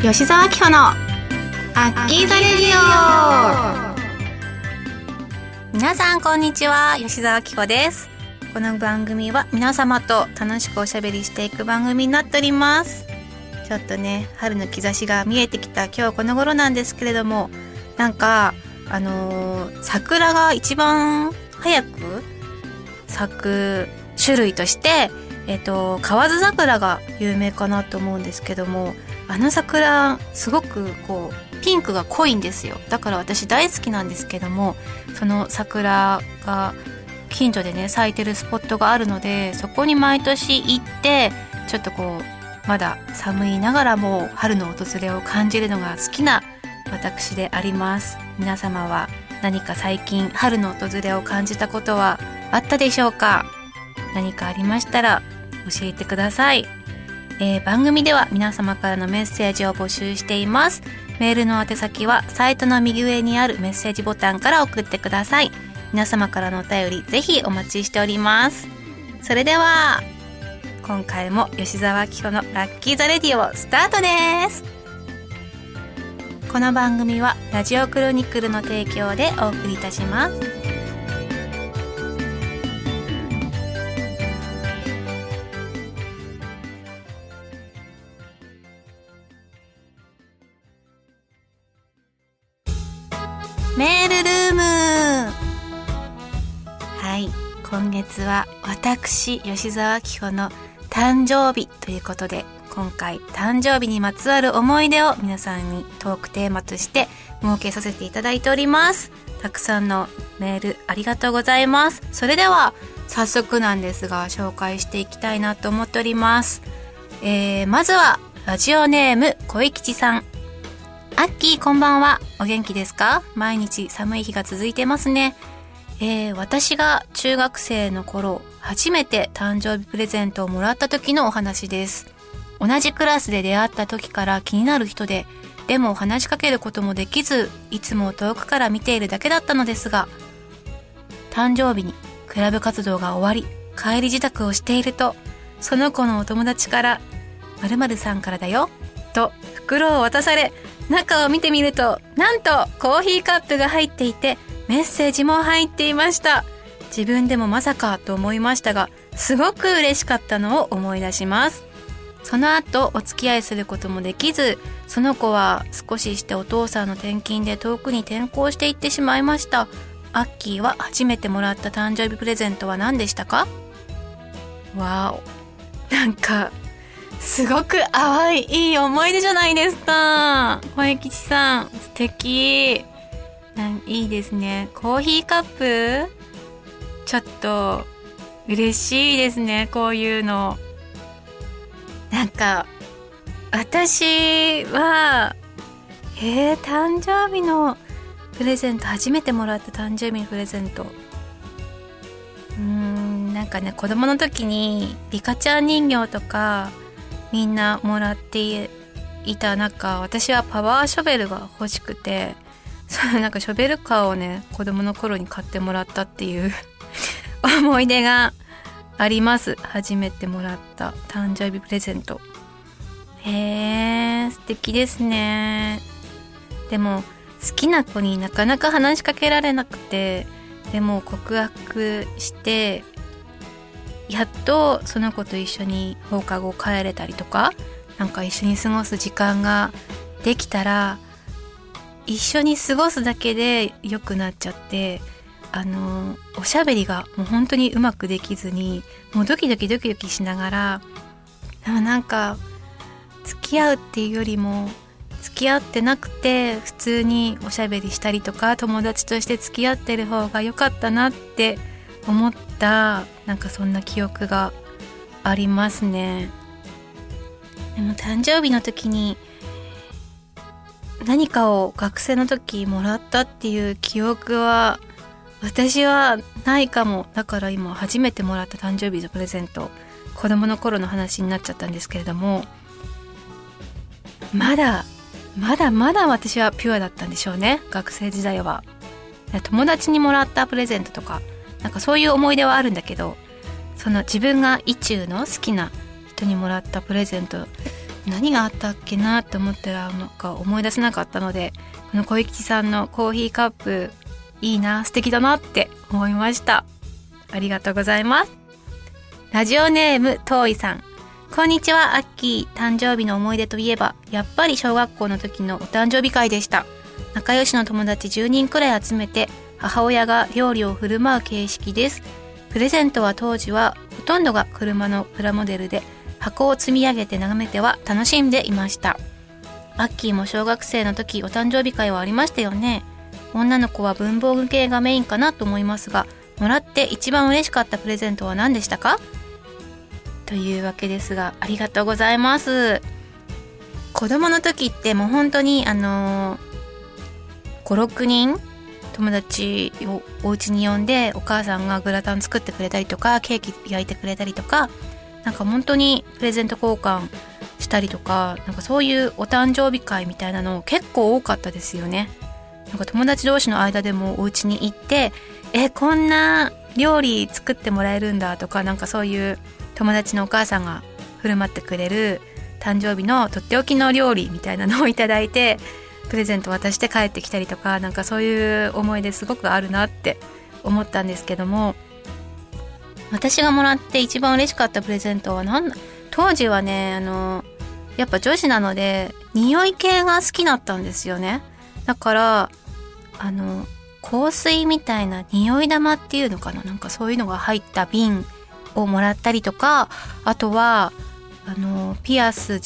吉沢明穂のアッキーザレディオ。皆さんこんにちは。吉沢明穂です。この番組は皆様と楽しくおしゃべりしていく番組になっております。ちょっとね春の兆しが見えてきた今日この頃なんですけれどもなんかあのー、桜が一番早く咲く種類としてえっ、と河津桜が有名かなと思うんですけどもあの桜すごくこうピンクが濃いんですよだから私大好きなんですけどもその桜が近所でね咲いてるスポットがあるのでそこに毎年行ってちょっとこうまだ寒いながらも春の訪れを感じるのが好きな私であります。皆様は何か最近春の訪れを感じたことはあったでしょうか？何かありましたら教えてください、えー、番組では皆様からのメッセージを募集しています。メールの宛先はサイトの右上にあるメッセージボタンから送ってください。皆様からのお便りぜひお待ちしております。それでは今回も吉沢明子のラッキーザレディオスタートです。この番組はラジオクロニクルの提供でお送りいたします。今月は私吉沢紀子の誕生日ということで今回誕生日にまつわる思い出を皆さんにトークテーマとして設けさせていただいております。たくさんのメールありがとうございます。それでは早速なんですが紹介していきたいなと思っております、えー、まずはラジオネーム小吉さん。アッキーこんばんは。お元気ですか？毎日寒い日が続いてますね。えー、私が中学生の頃、初めて誕生日プレゼントをもらった時のお話です。同じクラスで出会った時から気になる人で、でも話しかけることもできず、いつも遠くから見ているだけだったのですが、誕生日にクラブ活動が終わり、帰り自宅をしていると、その子のお友達から、〇〇さんからだよ、と袋を渡され、中を見てみると、なんとコーヒーカップが入っていて、メッセージも入っていました。自分でもまさかと思いましたが、すごく嬉しかったのを思い出します。その後、お付き合いすることもできず、その子は少ししてお父さんの転勤で遠くに転校していってしまいました。アッキーは初めてもらった誕生日プレゼントは何でしたか？わお。なんか、すごく淡いいい思い出じゃないですか小吉さん素敵いいですね。コーヒーカップ？ちょっと嬉しいですねこういうの。なんか私はえー、誕生日のプレゼント初めてもらった誕生日のプレゼント。うーんなんかね子供の時にリカちゃん人形とかみんなもらっていた中私はパワーショベルが欲しくて。そのなんかショベルカーをね子供の頃に買ってもらったっていう 思い出があります。初めてもらった誕生日プレゼント。へえ素敵ですね。でも好きな子になかなか話しかけられなくてでも告白してやっとその子と一緒に放課後帰れたりとかなんか一緒に過ごす時間ができたら一緒に過ごすだけで良くなっちゃってあのおしゃべりがもう本当にうまくできずにもうドキドキドキドキしながらでもなんか付き合うっていうよりも付き合ってなくて普通におしゃべりしたりとか友達として付き合ってる方が良かったなって思ったなんかそんな記憶がありますね。でも誕生日の時に何かを学生の時もらったっていう記憶は私はないかも。だから今初めてもらった誕生日のプレゼント。子供の頃の話になっちゃったんですけれども。まだまだまだ私はピュアだったんでしょうね。学生時代は。友達にもらったプレゼントとか。なんかそういう思い出はあるんだけどその自分が意中の好きな人にもらったプレゼント何があったっけなって思ったらなんか思い出せなかったのでこの小雪さんのコーヒーカップいいな素敵だなって思いました。ありがとうございます。ラジオネームとういさん。こんにちはアッキー。誕生日の思い出といえばやっぱり小学校の時のお誕生日会でした。仲良しの友達10人くらい集めて母親が料理を振る舞う形式です。プレゼントは当時はほとんどが車のプラモデルで箱を積み上げて眺めては楽しんでいました。アッキーも小学生の時お誕生日会はありましたよね。女の子は文房具系がメインかなと思いますがもらって一番嬉しかったプレゼントは何でしたか？というわけですがありがとうございます。子供の時ってもう本当にあの56人友達をお家に呼んでお母さんがグラタン作ってくれたりとかケーキ焼いてくれたりとかなんか本当にプレゼント交換したりとかなんかそういうお誕生日会みたいなの結構多かったですよね。なんか友達同士の間でもお家に行ってえこんな料理作ってもらえるんだとかなんかそういう友達のお母さんが振る舞ってくれる誕生日のとっておきの料理みたいなのをいただいてプレゼント渡して帰ってきたりとかなんかそういう思い出すごくあるなって思ったんですけども私がもらって一番嬉しかったプレゼントは何だ？当時はねあのやっぱ女子なので匂い系が好きだったんですよね。だからあの香水みたいな匂い玉っていうのかな？なんかそういうのが入った瓶をもらったりとかあとはあのピアス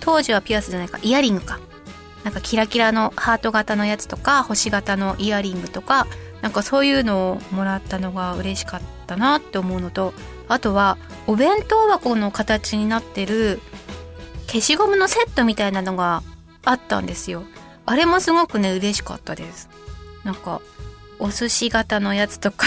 当時はピアスじゃないかイヤリングか。なんかキラキラのハート型のやつとか星型のイヤリングとかなんかそういうのをもらったのが嬉しかったなって思うのとあとはお弁当箱の形になってる消しゴムのセットみたいなのがあったんですよ。あれもすごくね嬉しかったです。なんかお寿司型のやつとか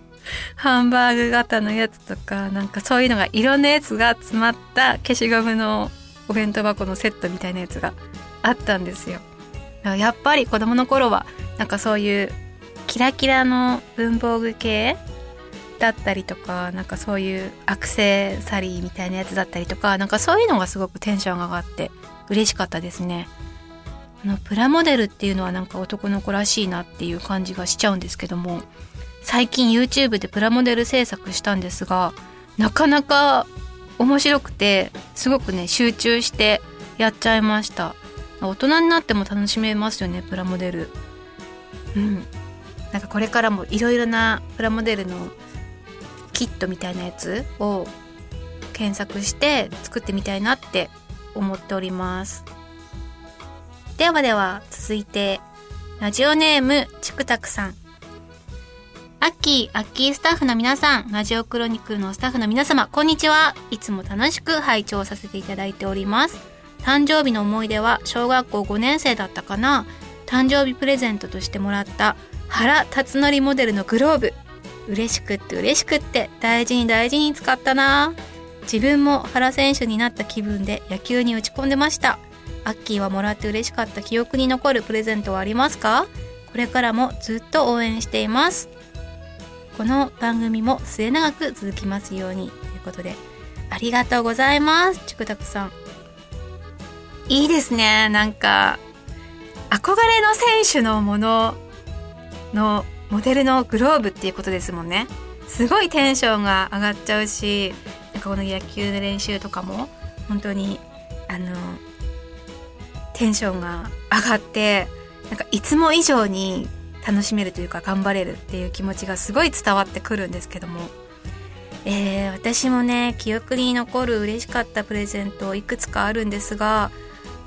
ハンバーグ型のやつとかなんかそういうのがいろんなやつが詰まった消しゴムのお弁当箱のセットみたいなやつがあったんですよ。やっぱり子供の頃はなんかそういうキラキラの文房具系だったりとかなんかそういうアクセサリーみたいなやつだったりとかなんかそういうのがすごくテンションが上がって嬉しかったですね。あのプラモデルっていうのはなんか男の子らしいなっていう感じがしちゃうんですけども最近 YouTube でプラモデル制作したんですがなかなか面白くてすごくね集中してやっちゃいました。大人になっても楽しめますよねプラモデル。うん。なんかこれからもいろいろなプラモデルのキットみたいなやつを検索して作ってみたいなって思っておりますではでは続いてラジオネームちくたくさんアッキー、アッキースタッフの皆さん、ラジオクロニクルのスタッフの皆様、こんにちは。いつも楽しく拝聴させていただいております。誕生日の思い出は小学校5年生だったかな。誕生日プレゼントとしてもらった原辰徳モデルのグローブ。嬉しくって嬉しくって大事に大事に使ったな。自分も原選手になった気分で野球に打ち込んでました。アッキーはもらって嬉しかった記憶に残るプレゼントはありますか？これからもずっと応援しています。この番組も末永く続きますようにということでありがとうございますちくたくさんいいですねなんか憧れの選手のもののモデルのグローブっていうことですもんね。すごいテンションが上がっちゃうしなんかこの野球の練習とかも本当にあのテンションが上がってなんかいつも以上に楽しめるというか頑張れるっていう気持ちがすごい伝わってくるんですけども、えー、私もね記憶に残る嬉しかったプレゼントいくつかあるんですが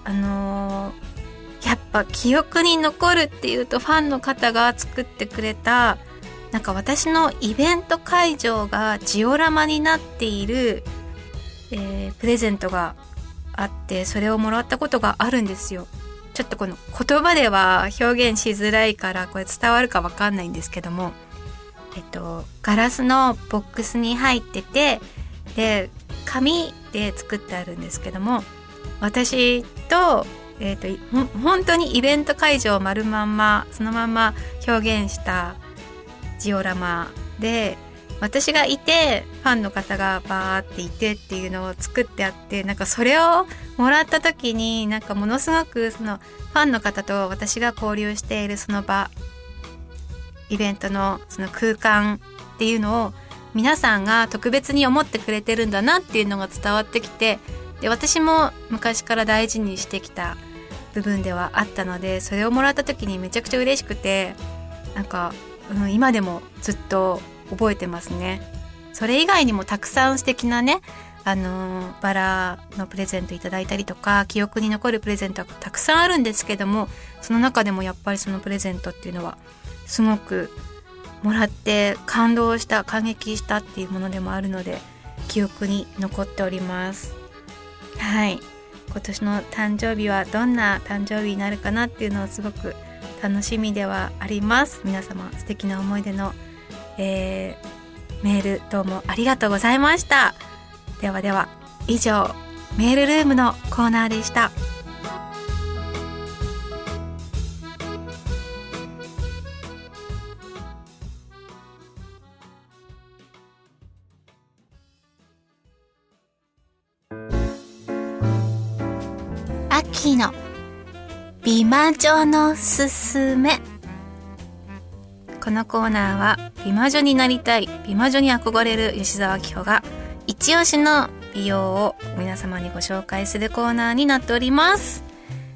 あのー、やっぱ記憶に残るっていうとファンの方が作ってくれたなんか私のイベント会場がジオラマになっている、えー、プレゼントがあってそれをもらったことがあるんですよ。ちょっとこの言葉では表現しづらいからこれ伝わるかわかんないんですけども、えっと、ガラスのボックスに入っててで紙で作ってあるんですけども私と,、えっと本当にイベント会場を丸まんまそのまんま表現したジオラマで私がいてファンの方がバーっていてっていうのを作ってあってなんかそれをもらった時になんかものすごくそのファンの方と私が交流しているその場イベントのその空間っていうのを皆さんが特別に思ってくれてるんだなっていうのが伝わってきてで私も昔から大事にしてきた部分ではあったのでそれをもらった時にめちゃくちゃ嬉しくてなんか、うん、今でもずっと覚えてますね。それ以外にもたくさん素敵なねあのバラのプレゼントいただいたりとか記憶に残るプレゼントがたくさんあるんですけどもその中でもやっぱりそのプレゼントっていうのはすごくもらって感動した感激したっていうものでもあるので記憶に残っておりますはい今年の誕生日はどんな誕生日になるかなっていうのをすごく楽しみではあります皆様素敵な思い出の、えー、メールどうもありがとうございましたではでは以上メールルームのコーナーでした。秋の美魔女のすすめ。このコーナーは美魔女になりたい美魔女に憧れる吉沢紀穂が一押しの美容を皆様にご紹介するコーナーになっております。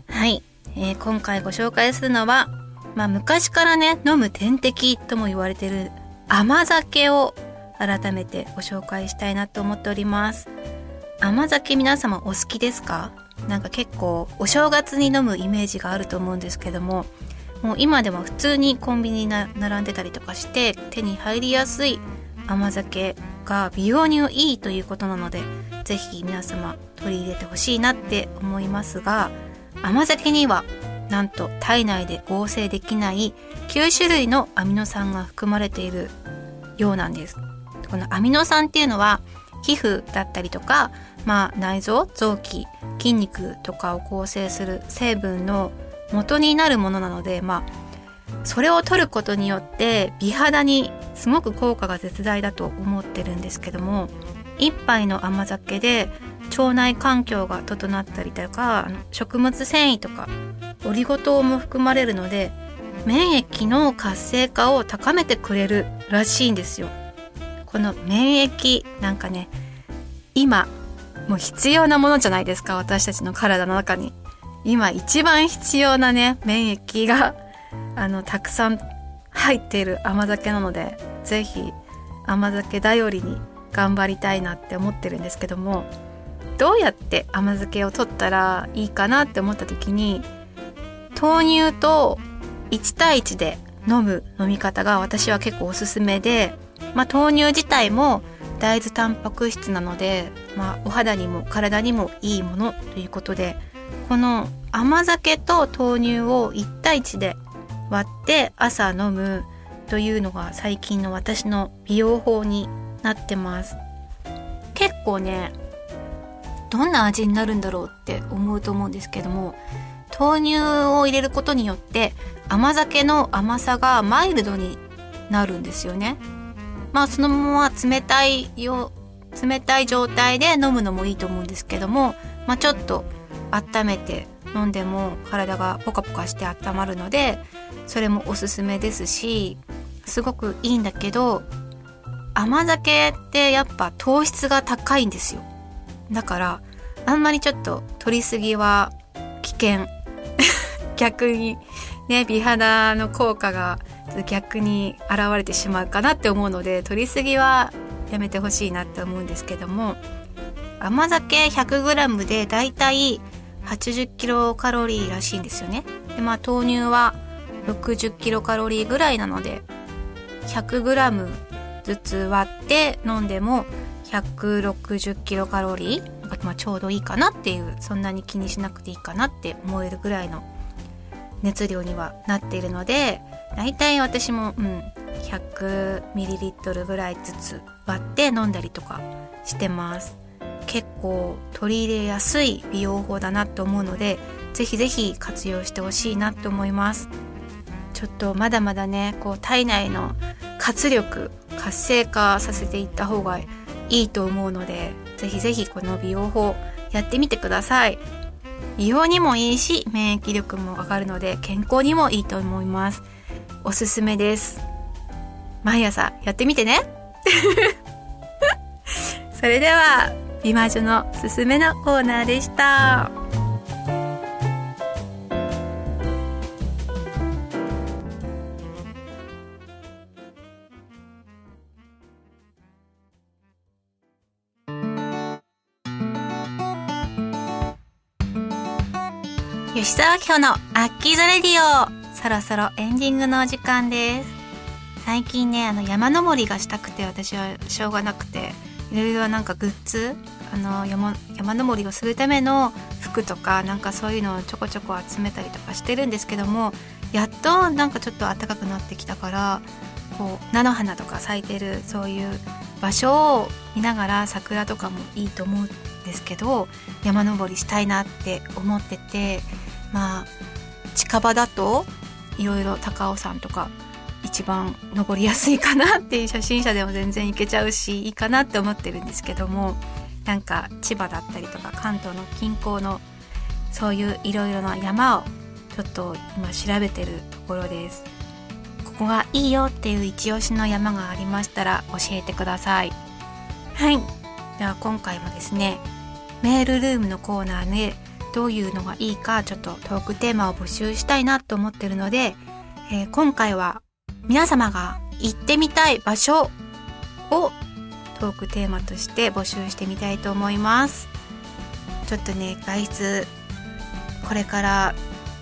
はい、えー、今回ご紹介するのはまあ昔からね飲む点滴とも言われてる甘酒を改めてご紹介したいなと思っております。甘酒皆様お好きですか？なんか結構お正月に飲むイメージがあると思うんですけどももう今でも普通にコンビニに並んでたりとかして手に入りやすい甘酒が美容にいいということなので是非皆様取り入れてほしいなって思いますが甘酒にはなんと体内で合成できない9種類のアミノ酸が含まれているようなんです。このアミノ酸っていうのは皮膚だったりとかまあ、内臓臓器筋肉とかを構成する成分の元になるものなので、まあ、それを取ることによって美肌にすごく効果が絶大だと思ってるんですけども一杯の甘酒で腸内環境が整ったりとか食物繊維とかオリゴ糖も含まれるので免疫の活性化を高めてくれるらしいんですよ。この免疫なんかね今もう必要なものじゃないですか私たちの体の中に。今一番必要なね免疫があのたくさん入っている甘酒なので是非甘酒頼りに頑張りたいなって思ってるんですけどもどうやって甘酒を取ったらいいかなって思った時に豆乳と1対1で飲む飲み方が私は結構おすすめで、まあ、豆乳自体も大豆タンパク質なので、まあ、お肌にも体にもいいものということでこの甘酒と豆乳を1対1で割って朝飲むというのが最近の私の美容法になってます。結構ねどんな味になるんだろうって思うと思うんですけども豆乳を入れることによって甘酒の甘さがマイルドになるんですよね。まあそのまま冷たいよ冷たい状態で飲むのもいいと思うんですけども、まあ、ちょっと温めて飲んでも体がポカポカして温まるのでそれもおすすめですしすごくいいんだけど甘酒ってやっぱ糖質が高いんですよ。だからあんまりちょっと取りすぎは危険。逆にね美肌の効果が逆に現れてしまうかなって思うので取りすぎはやめてほしいなって思うんですけども甘酒 100g でだいたい80キロカロリーらしいんですよね。でまあ豆乳は60キロカロリーぐらいなので 100g ずつ割って飲んでも160キロカロリー、まあ、ちょうどいいかなっていうそんなに気にしなくていいかなって思えるぐらいの熱量にはなっているので大体私も、うん、100ml ぐらいずつ割って飲んだりとかしてます。結構取り入れやすい美容法だなと思うのでぜひぜひ活用してほしいなと思います。ちょっとまだまだねこう体内の活力活性化させていった方がいいと思うのでぜひぜひこの美容法やってみてください。美容にもいいし免疫力も上がるので健康にもいいと思います。おすすめです。毎朝やってみてね。それでは美魔女のすすめのコーナーでした。吉沢明のアッキーザレディオそろそろエンディングのお時間です。最近ねあの山登りがしたくて私はしょうがなくていろいろなんかグッズあの山山登りをするための服とかなんかそういうのをちょこちょこ集めたりとかしてるんですけどもやっとなんかちょっと暖かくなってきたからこう菜の花とか咲いてるそういう場所を見ながら桜とかもいいと思うんですけど山登りしたいなって思っててまあ近場だといろいろ高尾山とか一番登りやすいかなっていう初心者でも全然行けちゃうしいいかなって思ってるんですけどもなんか千葉だったりとか関東の近郊のそういういろいろな山をちょっと今調べてるところです。ここがいいよっていう一押しの山がありましたら教えてください。はい。では今回もですねメールルームのコーナーでどういうのがいいかちょっとトークテーマを募集したいなと思ってるので、えー、今回は皆様が行ってみたい場所をトークテーマとして募集してみたいと思います。ちょっとね外出これから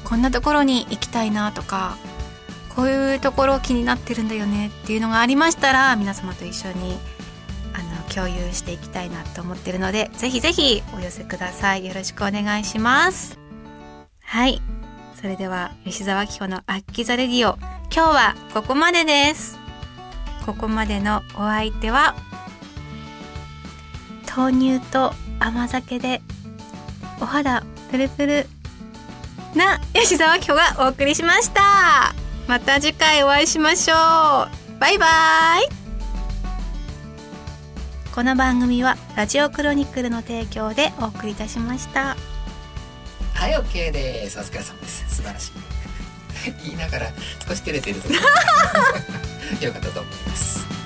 こんなところに行きたいなとかこういうところ気になってるんだよねっていうのがありましたら皆様と一緒に共有していきたいなと思ってるのでぜひぜひお寄せください。よろしくお願いします。はい。それでは吉沢紀穂のアッキザレディオ今日はここまでです。ここまでのお相手は豆乳と甘酒でお肌プルプルな吉沢今日がお送りしました。また次回お会いしましょう。バイバイ。この番組はラジオクロニクルの提供でお送りいたしました。はい OK です。お疲れ様です。素晴らしい。言いながら少し照れてる よかったと思います。